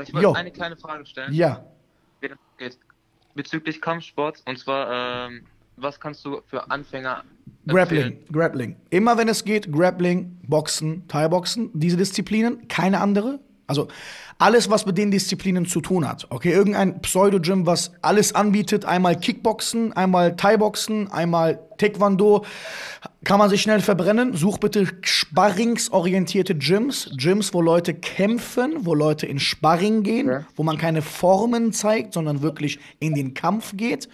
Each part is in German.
Ich wollte eine kleine Frage stellen. Ja. Bezüglich Kampfsport. Und zwar, ähm, was kannst du für Anfänger Grappling, empfehlen? Grappling. Immer wenn es geht, Grappling, Boxen, Thai-Boxen, diese Disziplinen, keine andere. Also alles, was mit den Disziplinen zu tun hat. Okay, irgendein Pseudo-Gym, was alles anbietet, einmal Kickboxen, einmal Thai-Boxen, einmal Taekwondo, kann man sich schnell verbrennen. Such bitte sparringsorientierte Gyms, Gyms, wo Leute kämpfen, wo Leute in Sparring gehen, Ja. wo man keine Formen zeigt, sondern wirklich in den Kampf geht.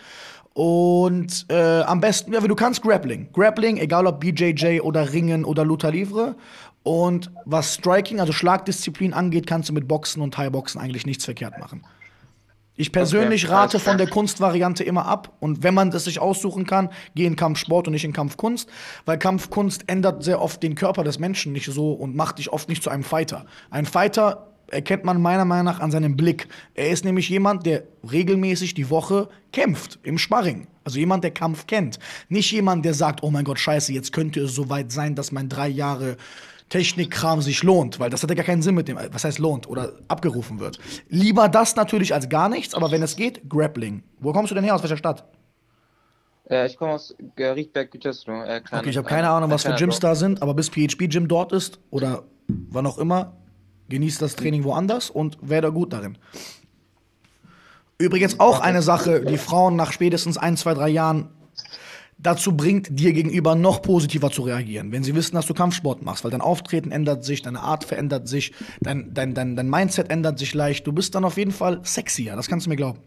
Und äh, am besten, ja, du kannst, Grappling. Grappling, egal ob BJJ oder Ringen oder Luta Livre. Und was Striking, also Schlagdisziplin angeht, kannst du mit Boxen und Thai-Boxen eigentlich nichts verkehrt machen. Ich persönlich Okay, rate von der Kunstvariante immer ab. Und wenn man das sich aussuchen kann, geh in Kampfsport und nicht in Kampfkunst. Weil Kampfkunst ändert sehr oft den Körper des Menschen nicht so und macht dich oft nicht zu einem Fighter. Ein Fighter erkennt man meiner Meinung nach an seinem Blick. Er ist nämlich jemand, der regelmäßig die Woche kämpft im Sparring. Also jemand, der Kampf kennt. Nicht jemand, der sagt, oh mein Gott, scheiße, jetzt könnte es soweit sein, dass mein drei Jahre Technikkram sich lohnt, weil das hat ja gar keinen Sinn mit dem, was heißt lohnt oder abgerufen wird. Lieber das natürlich als gar nichts, aber wenn es geht, Grappling. Wo kommst du denn her, aus welcher Stadt? Äh, ich komme aus Riedberg, Gütersloh. Äh, Okay, ich habe keine Ahnung, was für Gyms da sind, aber bis PHP-Gym dort ist oder wann auch immer, genießt das Training woanders und werde gut darin. Übrigens auch eine Sache, die Frauen nach spätestens ein, zwei, drei Jahren dazu bringt, dir gegenüber noch positiver zu reagieren, wenn sie wissen, dass du Kampfsport machst, weil dein Auftreten ändert sich, deine Art verändert sich, dein, dein, dein, dein Mindset ändert sich leicht. Du bist dann auf jeden Fall sexier, das kannst du mir glauben.